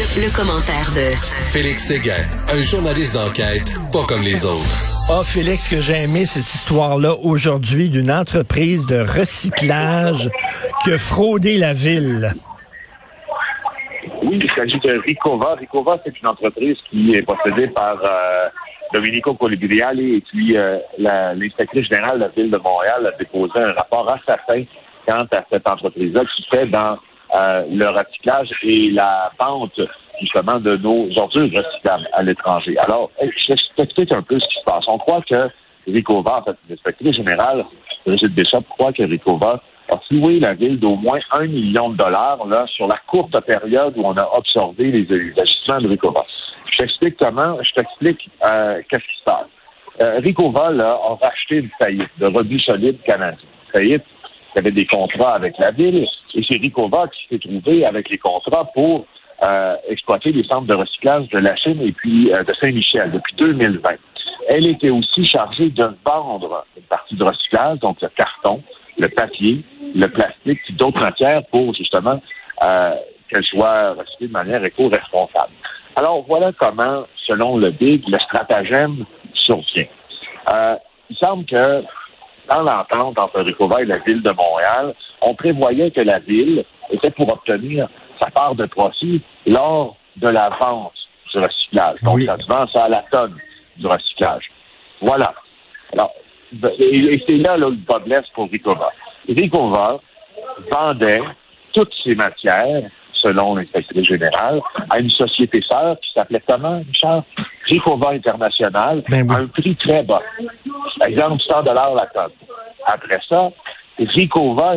Le, commentaire de Félix Séguin, un journaliste d'enquête pas comme les autres. Oh, Félix, que j'ai aimé cette histoire-là aujourd'hui d'une entreprise de recyclage qui a fraudé la ville. Oui, il s'agit de Ricova. Ricova, c'est une entreprise qui est possédée par euh, Domenico Colibriali et puis euh, l'inspectrice générale de la ville de Montréal a déposé un rapport assassin quant à cette entreprise-là qui fait dans euh, le recyclage et la vente justement de nos ordures recyclables à l'étranger. Alors, je t'explique un peu ce qui se passe. On croit que Ricova, en fait, l'inspectrice générale, Brigitte Bishop, croit que Ricova a floué la ville d'au moins un million de dollars là, sur la courte période où on a observé les, agissements de Ricova. Je t'explique comment, je t'explique euh, qu'est-ce qui se passe. Euh, Ricova là, a racheté une faillite de rebuts solides canadiens. Faillite avait des contrats avec la ville, et c'est Ricova qui s'est trouvé avec les contrats pour euh, exploiter les centres de recyclage de la Chine et puis de Saint-Michel depuis 2020. Elle était aussi chargée de vendre une partie de recyclage, donc le carton, le papier, le plastique, puis d'autres matières pour justement euh, qu'elles soient recyclées de manière éco-responsable. Alors voilà comment, selon le BIG, le stratagème survient. Euh, il semble que dans l'entente entre Ricova et la ville de Montréal, on prévoyait que la ville était pour obtenir sa part de profit lors de la vente du recyclage. Donc, ça se vend ça à la tonne du recyclage. Voilà. Alors, et, c'est là, là le bas blesse pour Ricova. Ricova vendait toutes ces matières, selon l'inspecteur général, à une société sœur qui s'appelait comment, Richard? Ricova International, ben à un prix très bas. Exemple, 100 dollars la tonne. Après ça, Ricova,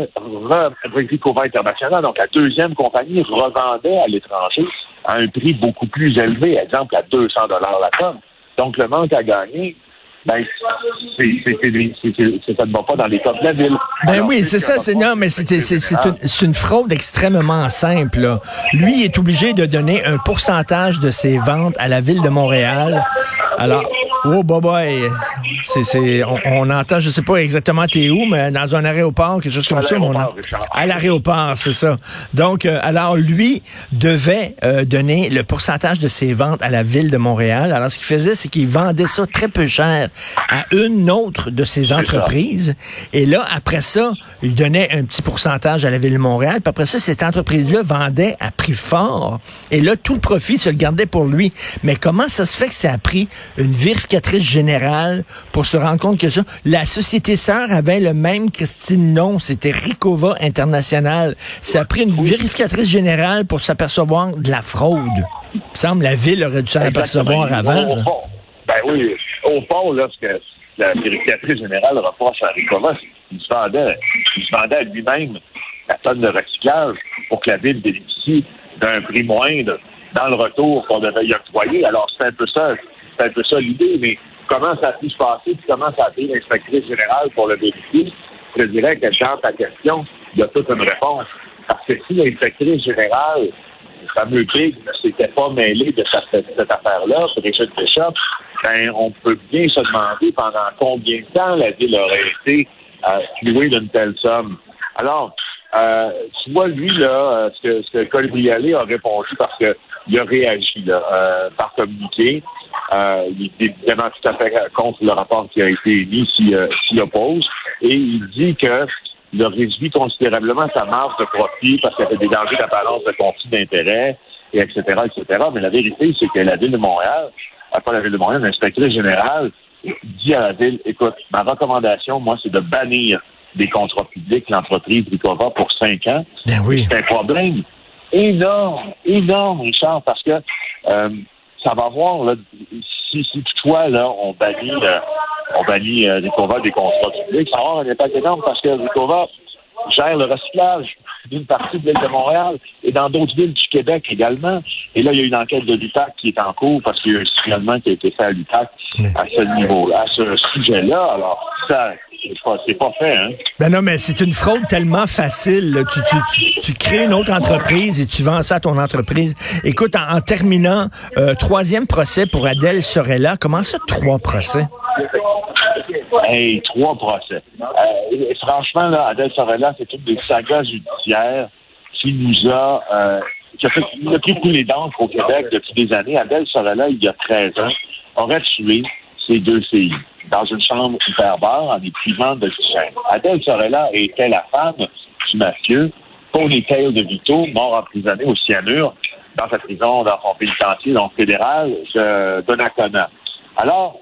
Ricova International, donc la deuxième compagnie, revendait à l'étranger à un prix beaucoup plus élevé, exemple à 200 dollars la tonne. Donc, le manque à gagner, ben, c'est, ça ne va pas dans les coffres de la ville. Ben oui, c'est ça, c'est non, mais c'est, une, une, fraude extrêmement simple. Lui est obligé de donner un pourcentage de ses ventes à la ville de Montréal. Alors, Oh, boy, c'est, c'est, on, entend, je sais pas exactement t'es où, mais dans un aéroport, quelque chose comme ça. Mon à l'aéroport, c'est ça. Donc, euh, alors lui devait euh, donner le pourcentage de ses ventes à la ville de Montréal. Alors, ce qu'il faisait, c'est qu'il vendait ça très peu cher à une autre de ses entreprises. Et là, après ça, il donnait un petit pourcentage à la ville de Montréal. Puis après ça, cette entreprise-là vendait à prix fort. Et là, tout le profit se le gardait pour lui. Mais comment ça se fait que ça a pris une vérification générale pour se rendre compte que ça, la société sœur avait le même Christine nom, c'était Ricova International. Ça a pris une vérificatrice générale pour s'apercevoir de la fraude. Il me semble la ville aurait dû s'en apercevoir avant. ben oui, au fond, là, ce que la vérificatrice générale reproche à Ricova, c'est qu'il se vendait, il se vendait à lui-même la tonne de recyclage pour que la ville bénéficie d'un prix moindre dans le retour qu'on devait y octroyer. Alors, c'est un peu ça c'est un peu ça l'idée, mais comment ça a pu se passer, puis comment ça a été l'inspectrice générale pour le vérifier, je dirais que dans ta question, il y a toute une réponse. Parce que si l'inspectrice générale, le fameux Big, ne s'était pas mêlé de cette, affaire-là, Richard Bishop, ben, on peut bien se demander pendant combien de temps la ville aurait été euh, d'une telle somme. Alors, euh, tu vois, lui, là, euh, ce que, ce que Colbrialet a répondu parce qu'il a réagi là, euh, par communiqué. Euh, il est évidemment tout à fait contre le rapport qui a été émis euh, s'il oppose. Et il dit que il a réduit considérablement sa marge de profit parce qu'il avait des dangers d'apparence de conflit d'intérêt, et etc., etc. Mais la vérité, c'est que la Ville de Montréal, pas la Ville de Montréal, l'inspecteur général dit à la Ville, écoute, ma recommandation, moi, c'est de bannir des contrats publics l'entreprise Ricova pour cinq ans. Ben oui. C'est un problème énorme, énorme, Richard, parce que euh, ça va voir, là, si, si toutefois, là, on bannit, euh, on bannit euh, des contrats publics, ça va avoir un impact énorme parce que Ricova gère le recyclage d'une partie de l'île de Montréal et dans d'autres villes du Québec également. Et là, il y a une enquête de l'UTAC qui est en cours parce qu'il y a un signalement qui a été fait à l'UTAC à ce niveau-là, à ce sujet-là. Alors, ça, c'est pas fait, hein? Ben non, mais c'est une fraude tellement facile. Tu, tu, tu, crées une autre entreprise et tu vends ça à ton entreprise. Écoute, en, terminant, euh, troisième procès pour Adèle Sorella. Comment ça, trois procès? Hey, trois procès. Euh, franchement, là, Adèle Sorella, c'est toutes des sagas judiciaires qui nous a, euh, qui a, fait, tous les dents au Québec depuis des années, Adèle Sorella, il y a 13 ans, aurait tué ses deux filles dans une chambre hyperbare en les privant de chaîne. Adèle Sorella était la femme du mafieux Ponytail de Vito, mort emprisonné au cyanure dans sa prison, dans son pénitencier, donc fédéral, de Donnacona. Alors,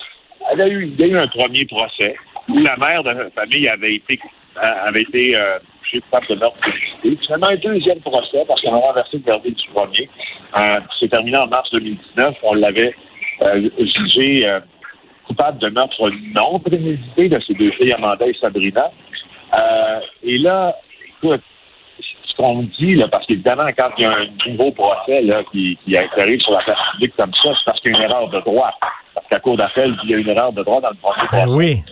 elle a eu, il un premier procès où la mère de la famille avait été, avait été euh, de meurtre Finalement, un deuxième procès, parce qu'on a renversé le verdict du premier. Euh, c'est terminé en mars 2019. On l'avait euh, jugé euh, coupable de meurtre non prémédité de ses deux filles, Amanda et Sabrina. Euh, et là, écoute, ce qu'on dit, là, parce qu'évidemment, quand il y a un nouveau procès là, qui, qui arrive sur la place publique comme ça, c'est parce qu'il y a une erreur de droit. Qu'à cour d'appel, il y a une erreur de droit dans le premier Ben procès. oui.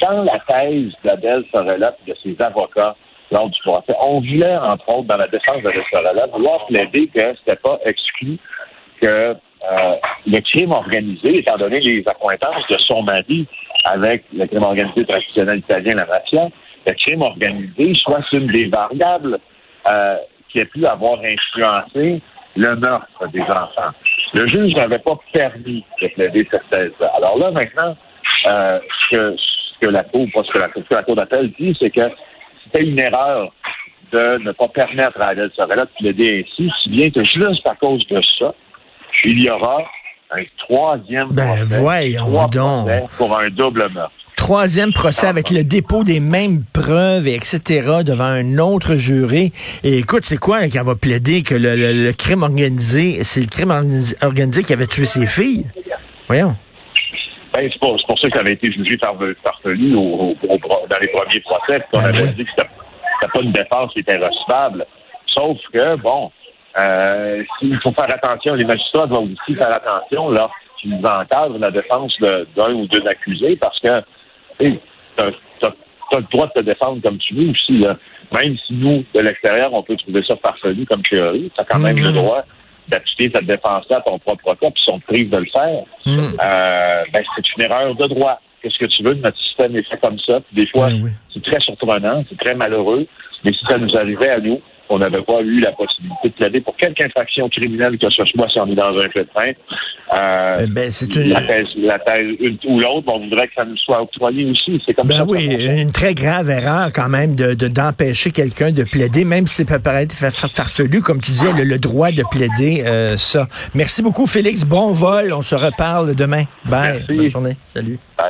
Dans la thèse d'Adèle Sorella et de ses avocats lors du procès, on voulait, entre autres, dans la défense d'Adèle Sorella, vouloir plaider que c'était pas exclu que euh, le crime organisé, étant donné les accointances de son mari avec le crime organisé traditionnel italien, la mafia, le crime organisé soit une des variables euh, qui a pu avoir influencé le meurtre des enfants. Le juge n'avait pas permis de plaider cette thèse-là. Alors là, maintenant, euh, ce, que, ce que la Cour, pas ce que la, ce que la Cour d'appel dit, c'est que c'était une erreur de ne pas permettre à Adèle Sorella de plaider ainsi, si bien que juste à cause de ça, il y aura un troisième Ben, procès, voyons trois donc. procès pour un double meurtre. Troisième procès avec le dépôt des mêmes preuves, et etc., devant un autre jury. Et écoute, c'est quoi qu'elle va plaider que le, le- le crime organisé, c'est le crime organi- organisé qui avait tué ses filles? Voyons. Ben, c'est pour, pour ça qu'elle avait été jugée par, farfelue au, au- au- dans les premiers procès, puis on Ben avait oui. dit que c'était pas une défense qui était recevable. Sauf que, bon, euh, il faut faire attention, les magistrats doivent aussi faire attention lorsqu'ils encadrent la défense d'un ou deux accusés, parce que tu as, le droit de te défendre comme tu veux aussi. Là. Même si nous, de l'extérieur, on peut trouver ça farfelu comme théorie, tu as quand même le droit d'appliquer cette défense-là à ton propre cas, puis si on te prive de le faire, Hmm. euh, ben, c'est une erreur de droit. Qu'est-ce que tu veux? Notre système est fait comme ça? Puis des fois, Ben oui. c'est très surprenant, c'est très malheureux. Mais si ça nous arrivait à nous, on n'avait pas eu la possibilité de plaider pour quelque infraction criminelle que ce soit si on est dans un de train. Euh, Eh ben, c'est une- la thèse, la thèse une ou l'autre, on voudrait que ça nous soit octroyé aussi. C'est comme ça. Ben oui, ça une très grave erreur quand même de de- d'empêcher quelqu'un de plaider, même si c'est peut paraître fa- fa- farfelu, comme tu disais, le, le droit de plaider euh, ça. Merci beaucoup, Félix. Bon vol. On se reparle demain. Bye. Merci. Bonne journée. Salut.